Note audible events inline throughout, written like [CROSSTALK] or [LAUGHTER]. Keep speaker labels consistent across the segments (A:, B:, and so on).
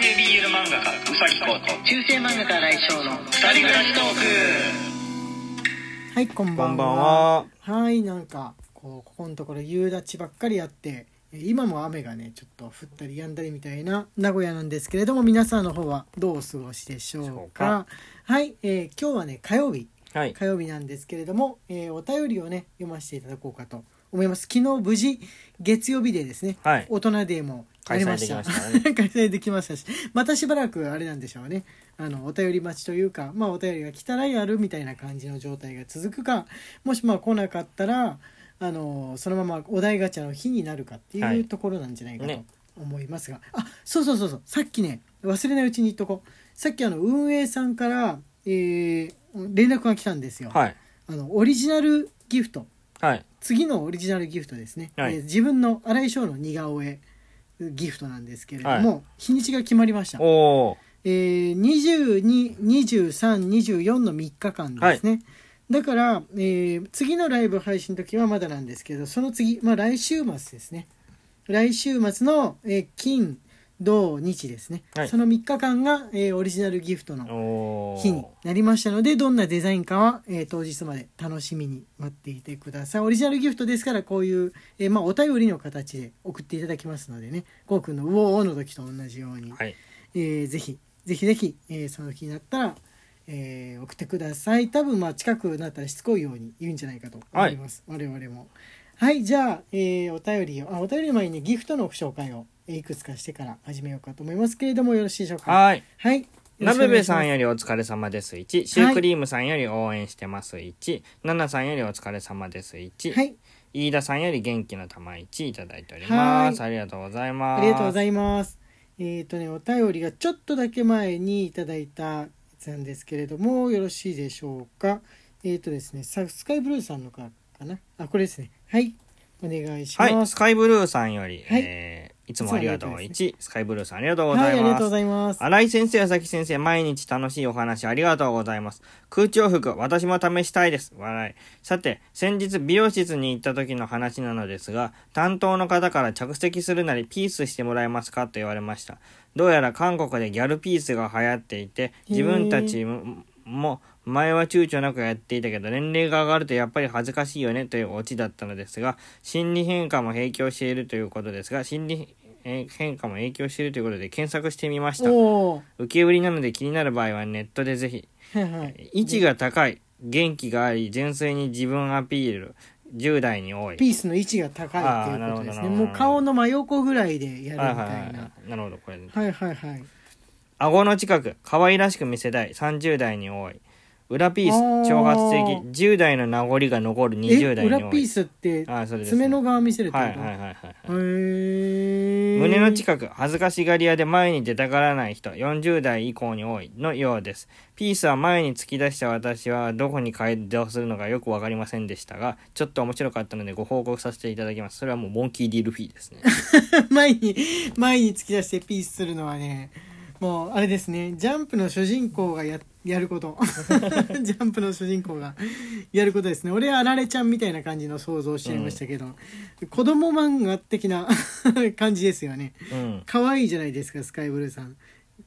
A: 系 BL 漫画家うさぎこと
B: 中世漫画家来翔の
A: 二人暮らしトー
B: はいこんばんは。
C: こんばんは。
B: はいなんかこうここのところ夕立ばっかりあってえ今も雨がねちょっと降ったり止んだりみたいな名古屋なんですけれども皆さんの方はどうお過ごしでしょうか。
C: か。
B: はい、えー今日はね火曜日。
C: はい。
B: 火曜日なんですけれども、えーお便りをね読ませていただこうかと思います。昨日無事月曜日でですね、
C: はい。
B: 大人デーも
C: 開催できましたね。[LAUGHS]
B: 開催できましたし。またしばらくあれなんでしょうね。あのお便り待ちというかまあお便りが来たらやるみたいな感じの状態が続くかもしまあ来なかったらあのそのままお題ガチャの日になるかって
C: はい。いう
B: ところなんじゃないかと
C: ね。
B: 思いますが、あそうそうそうそう。さっきね忘れないうちに言っとこう。さっきあの運営さんから、えー連絡が来たんですよ、
C: はい。
B: あのオリジナルギフト。
C: はい。
B: 次のオリジナルギフトですね、
C: はい。
B: えー自分の新井翔の似顔絵ギフトなんですけれども、日にちが決まりました。えー、222324の3日間ですね、だから、えー次のライブ配信の時はまだなんですけどその次、まあ、来週末ですね。来週末の、えー金土日ですね、
C: はい。
B: その3日間が、えーオリジナルギフトの。日になりましたのでどんなデザインかは、えー当日まで楽しみに待っていてください。オリジナルギフトですからこういう、えーまあ、お便りの形で送っていただきますのでね。こうくんの「うおー」の時と同じように、
C: はい。
B: えーぜひぜひぜひ、えーその日になったら、えー送ってください。多分まあ近くなったらしつこいように言うんじゃないかと思います、我々も。はいじゃあ、えーお便りをあお便りの前にねギフトのご紹介をえーいくつかしてから始めようかと思いますけれどもよろしいでしょうか？
C: はい。
B: はい
C: なべべさん
B: よ
C: よりお疲れ様です。1。シュークリームさんより応援してます。1。ナナさんよりお疲れ様です。1。
B: はい
C: 飯田さんより元気の玉1いただいております。ありがとうございます。
B: ありがとうございます。えっ、とね、お便りがちょっとだけ前にいただいたやつなんですけれども、よろしいでしょうか？えっ、とですね、さスカイブルーさんのかかな？あ、これですね。はい。お願いし
C: はい。
B: ます。
C: スカイブルーさんより、
B: はい
C: えーいつもありがとう。
B: いつもありがとう
C: 1。スカイブルーさんありがとうご
B: はい、
C: ざいます
B: ありがとうご。ざいます。
C: 新井先生、佐々木先生、毎日楽しいお話ありがとうございます。空調服、私も試したいです。笑い。さて、先日美容室に行った時の話なのですが、担当の方から着席するなりピースしてもらえますかと言われました。どうやら韓国でギャルピースが流行っていて、自分たちも、も前は躊躇なくやっていたけど、年齢が上がるとやっぱり恥ずかしいよねというオチだったのですが、心理変化も影響しているということですが、心理えー変化も影響しているということで検索してみました。受け売りなので気になる場合はネットでぜひ。[LAUGHS] 位置が高い、元気があり、純粋に自分アピール、10代に多い。
B: ピースの位置が高いっていうことですね。もう顔の真横ぐらいでやるみたいな。
C: はいはいはい。なるほど、これ。
B: はいはいはい。
C: 顎の近く、可愛らしく見せたい、30代に多い。裏ピース、挑発的、10代の名残が残る20
B: え、
C: 代に多い。
B: 裏ピースって
C: あーそれです
B: 爪の側見せるってこと？
C: はいはいはいはい。
B: へー
C: 胸の近く、恥ずかしがり屋で前に出たがらない人、40代以降に多いのようです。ピースは前に突き出した私はどこに改造するのかよくわかりませんでしたが、ちょっと面白かったのでご報告させていただきます。それはもうモンキーディルフィーですね。[LAUGHS]
B: 前に [LAUGHS] 前に突き出してピースするのはねもうあれですね。ジャンプの主人公がややること。[LAUGHS] ジャンプの主人公がやることですね。俺はあられちゃんみたいな感じの想像しちゃいましたけど、子供漫画的な [LAUGHS] 感じですよね。
C: うん。
B: 可愛いじゃないですかスカイブルーさん。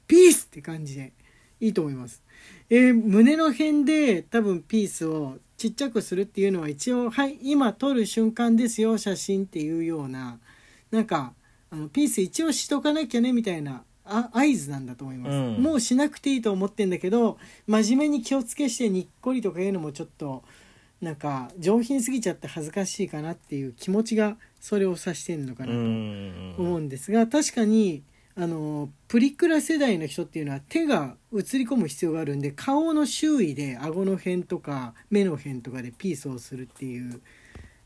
B: ピースって感じで。いいと思います。えー胸の辺で多分ピースをちっちゃくするっていうのは一応はい今撮る瞬間ですよ写真っていうような。なんかあのピース一応しとかなきゃねみたいなあ合図なんだと思います、
C: うん。
B: もうしなくていいと思ってんだけど真面目に気をつけしてにっこりとかいうのもちょっとなんか上品すぎちゃって恥ずかしいかなっていう気持ちがそれを指してるのか
C: う
B: なと
C: ん。
B: 思うんですが確かにあのプリクラ世代の人っていうのは手が映り込む必要があるんで顔の周囲で顎の辺とか目の辺とかでピースをするっていう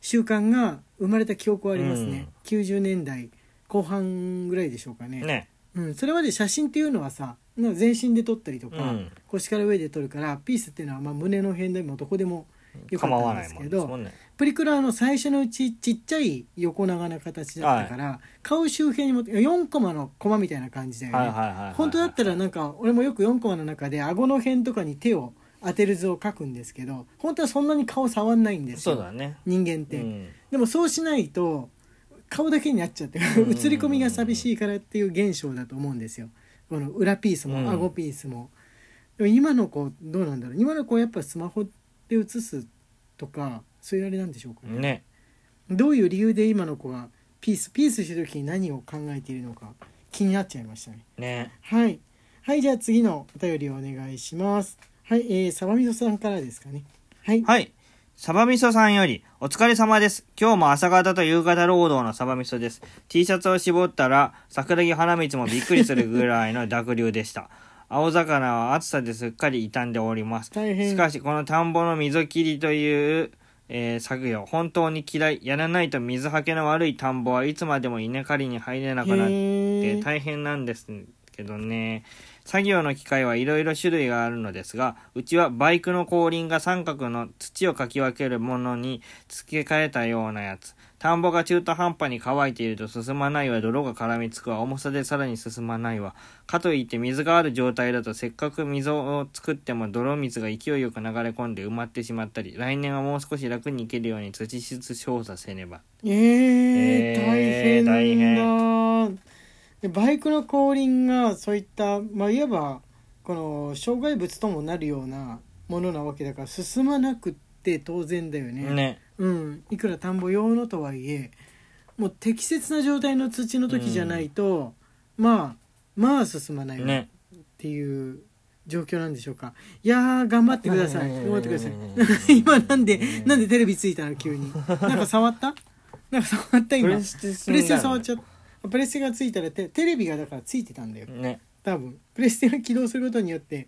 B: 習慣が生まれた記憶はありますね、90年代後半ぐらいでしょうかね。
C: ね。
B: うん、それまで写真っていうのはさ全身で撮ったりとか、
C: うん
B: 腰から上で撮るからピースっていうのはまあ胸の辺でもどこでもよかったんですけど
C: ね。
B: プリクラの最初のうちちっちゃい横長な形だったから、顔周辺にも4コマのコマみたいな感じだよね、
C: はいはいはいはい。
B: 本当だったらなんか俺もよく4コマの中で顎の辺とかに手を当てる図を描くんですけど本当はそんなに顔触んないんですよ
C: ね。
B: 人間って、
C: うん。
B: でもそうしないと顔だけになっちゃって映り込みが寂しいからっていう現象だと思うんですよ。この裏ピースも、
C: うん。
B: 顎ピースも。でも今の子どうなんだろう？今の子はやっぱスマホで写すとかそういうあれなんでしょうか？ね。
C: ね
B: どういう理由で今の子がピースピースしてる時に何を考えているのか気になっちゃいましたね。
C: ね。
B: はい。はいじゃあ次のお便りをお願いします。はいえー、サバミソさんからですかね。はい。
C: はい。サバ味噌さんより、お疲れ様です。今日も朝方と夕方労働のサバ味噌です。T シャツを絞ったら、桜木花道もびっくりするぐらいの濁流でした。[LAUGHS] 青魚は暑さですっかり傷んでおります。
B: 大変
C: しかし、この田んぼの溝切りという、えー作業、本当に嫌い。やらないと水はけの悪い田んぼはいつまでも稲刈りに入れなくなっ
B: へ
C: て
B: ー
C: 大変なんですけどね。作業の機械はいろいろ種類があるのですが、うちはバイクの後輪が三角の土をかき分けるものに付け替えたようなやつ。田んぼが中途半端に乾いていると進まないわ、泥が絡みつくわ、重さでさらに進まないわ。かといって水がある状態だとせっかく溝を作っても泥水が勢いよく流れ込んで埋まってしまったり、来年はもう少し楽に行けるように土質調査せねば。
B: えー、
C: えー
B: 大変だでバイクの後輪がそういった、まあ、いわばこの障害物ともなるようなものなわけだから進まなくって当然だよね。
C: ね。
B: うん、いくら田んぼ用のとはいえもう適切な状態の土の時じゃないと、まあまあ進まない。っていう状況なんでしょうか。いやー頑張ってください。
C: うん
B: 頑張ってくださ
C: うん。
B: い [LAUGHS] 今なんでなんでテレビついたの急に。なんか触った？なんか触った今。
C: プレステ
B: 触っちゃったプレステがついたらテテレビがだからついてたんだよ。
C: ね。
B: 多分。プレステが起動することによって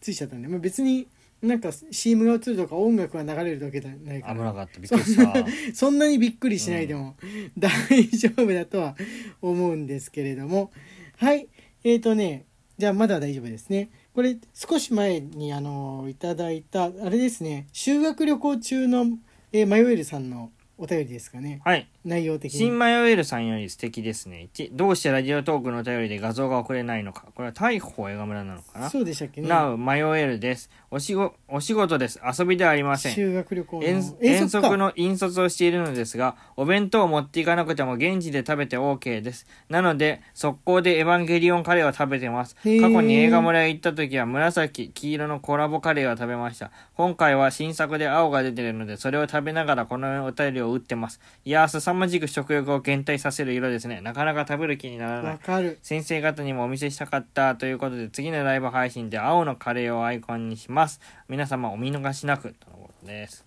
B: ついちゃったんで、まあ、別になんか CM が映るとか音楽が流れるだけじゃないから。
C: 危なかった。びっくりした。
B: そんなにびっくりしないでも大丈夫だとは思うんですけれども。はい。えーとねじゃあまだ大丈夫ですね。これ少し前にあのいただいたあれですね。修学旅行中の、えーマヨエルさんのお便りですかね。
C: はい。
B: 内容的に
C: 新マヨエルさんより素敵ですね。1、どうしてラジオトークのお便りで画像が送れないのか。これは大砲映画村なのかな
B: そうでしたっけね
C: なう、マヨエルです。お仕事、お仕事です。遊びではありません。
B: 修学旅行の
C: 遠
B: 足か
C: 足の引率をしているのですが、お弁当を持っていかなくても現地で食べて OK です。なので、速攻でエヴァンゲリオンカレーを食べてます。過
B: へー
C: 去に映画村へ行った時は紫、黄色のコラボカレーを食べました。今回は新作で青が出てるので、それを食べながらこのお便りを打ってます。いやー、凄まじく食欲を減退させる色ですね。なかなか食べる気にならない。
B: わかる
C: 先生方にもお見せしたかったということで、次のライブ配信で青のカレーをアイコンにします。皆様お見逃しなく、とのことです。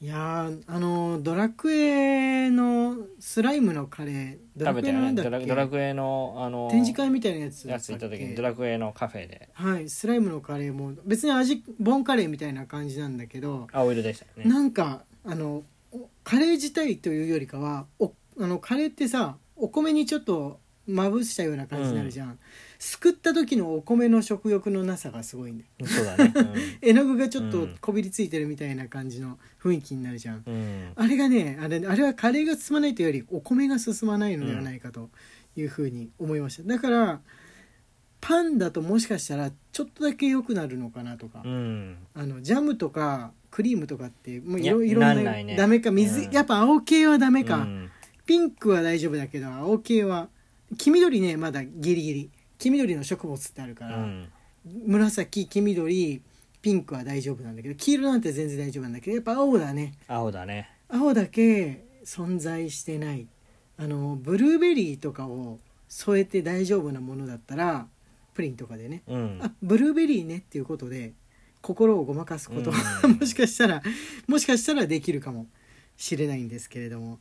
B: いやーあのドラクエのスライムのカレードラクエのなんだっけ？
C: ドラドラクエのあの
B: 展示会みたいなやつだ
C: やつ行った時にドラクエのカフェで
B: はいスライムのカレーも別に味ボンカレーみたいな感じなんだけど、
C: 青色でしたよね
B: なんかあのおカレー自体というよりかはおあのカレーってさお米にちょっとまぶしたような感じになるじゃん、すくった時のお米の食欲のなさがすごいんだよ。
C: そうだね。[LAUGHS]
B: 絵の具がちょっと
C: うん。
B: こびりついてるみたいな感じの雰囲気になるじゃん、
C: うん、うん
B: あれがねあれあれはカレーが進まないというよりお米が進まないのではないかというふうに思いました。だからパンだともしかしたらちょっとだけ良くなるのかなとか、
C: うん。
B: あのジャムとかクリームとかってもういろいろんな
C: なんないね。
B: ダメか。水、
C: うん。
B: やっぱ青系はダメか、
C: うん。
B: ピンクは大丈夫だけど青系は黄緑ねまだギリギリ。黄緑の植物ってあるから、
C: うん。
B: 紫黄緑ピンクは大丈夫なんだけど黄色なんて全然大丈夫なんだけどやっぱ青だね。
C: 青だね。
B: 青だけ存在してない。あのブルーベリーとかを添えて大丈夫なものだったらプリンとかでね。
C: うん。
B: あブルーベリーねっていうことで心をごまかすこと。は、
C: うん。[LAUGHS]
B: もしかしたらもしかしたらできるかもしれないんですけれども。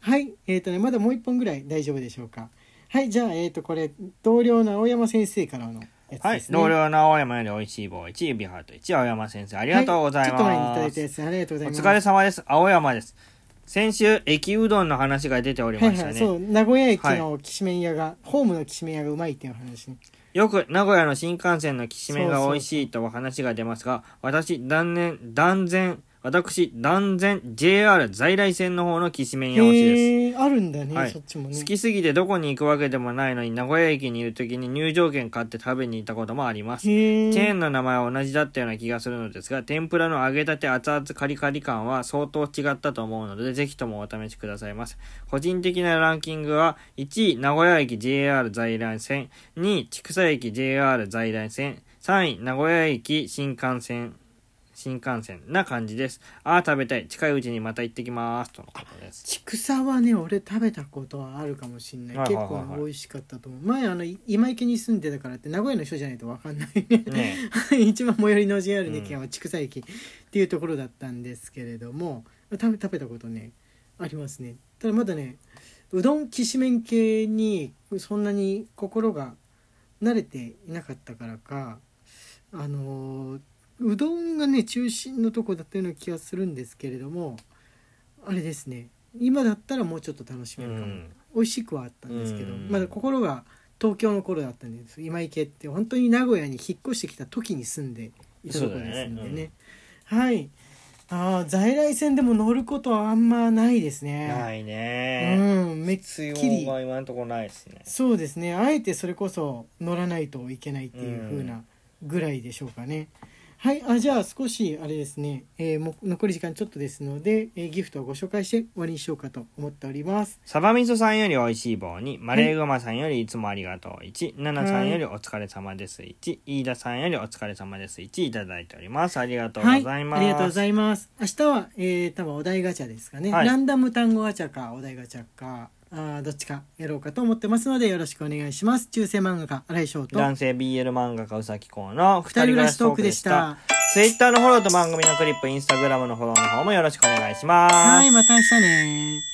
B: はいえーとねまだもう一本ぐらい大丈夫でしょうか。はいじゃあえーとこれ同僚の青山先生からのやつ
C: はい
B: ですね。
C: 同僚の青山より美味しい棒1指ハート1青山先生ありがとうございます、
B: はちょっと前にいただいたやつありがとうござい
C: お
B: ます。
C: 疲れ様です。青山です先週駅うどんの話が出ており
B: はいはい、
C: ましたね、
B: そう名古屋駅のきしめん屋が、ホームのきしめん屋がうまいっていう話ね。
C: よく名古屋の新幹線のきしめんが美味しいと話が出ますが、私、断念、断然、私、断然 JR 在来線の方のきしめん用紙です。
B: へえあるんだね、
C: はい
B: そっちもね
C: 好きすぎてどこに行くわけでもないのに名古屋駅にいる時に入場券買って食べに行ったこともあります。チェーンの名前は同じだったような気がするのですが、天ぷらの揚げたて熱々カリカリ感は相当違ったと思うので、ぜひともお試しくださいませ。個人的なランキングは、1位、名古屋駅 JR 在来線、2位、千種駅 JR 在来線、3位、名古屋駅新幹線、新幹線な感じです。ああ、食べたい。近いうちにまた行ってきます。とのことです。
B: ちくさはね俺食べたことはあるかもしんない,、
C: はいはいはいはい
B: 結構美味しかったと思う前あのい今池に住んでたからって名古屋の人じゃないと分かんないね
C: ね [LAUGHS]
B: 一番最寄りの JR の駅
C: う
B: は筑西駅っていうところだったんですけれども食べ食べたことねありますねただまだねうどんきしめん系にそんなに心が慣れていなかったからかあのーうどんがね中心のとこだったような気がするんですけれどもあれですね。今だったらもうちょっと楽しめるかも、
C: うん。
B: 美味しくはあったんですけど、
C: うん。
B: まだ心が東京の頃だったんです。今池って本当に名古屋に引っ越してきた時に住んでいたところですんでね。はい。ああ在来線でも乗ることはあんまないですね。
C: ないね。
B: うんめっきり。
C: が今のところないですね。
B: そうですね。あえてそれこそ乗らないといけないっていう風なぐらいでしょうかね、はいあじゃあ少しあれですね、えーもう残り時間ちょっとですので、えーギフトをご紹介して終わりにしようかと思っております。
C: サバ味噌さんより美味しい棒に、マレーグマさんよりいつもありがとう。1、ナナさんよりお疲れ様です。1、飯田さんよりお疲れ様です。1いただいております。ありがとうございます。
B: はい、ありがとうございます。明日は、えー、多分お題ガチャですかね、
C: はい。
B: ランダム単語ガチャかお題ガチャかあーどっちかやろうかと思ってますのでよろしくお願いします中世漫画家新井翔と
C: 男性 BL 漫画家うさきこうの二人
B: 暮
C: 暮
B: らしトークでし
C: クでしたた。Twitter のフォローと番組のクリップ、インスタグラムのフォローの方もよろしくお願いします。
B: はいまた明日ね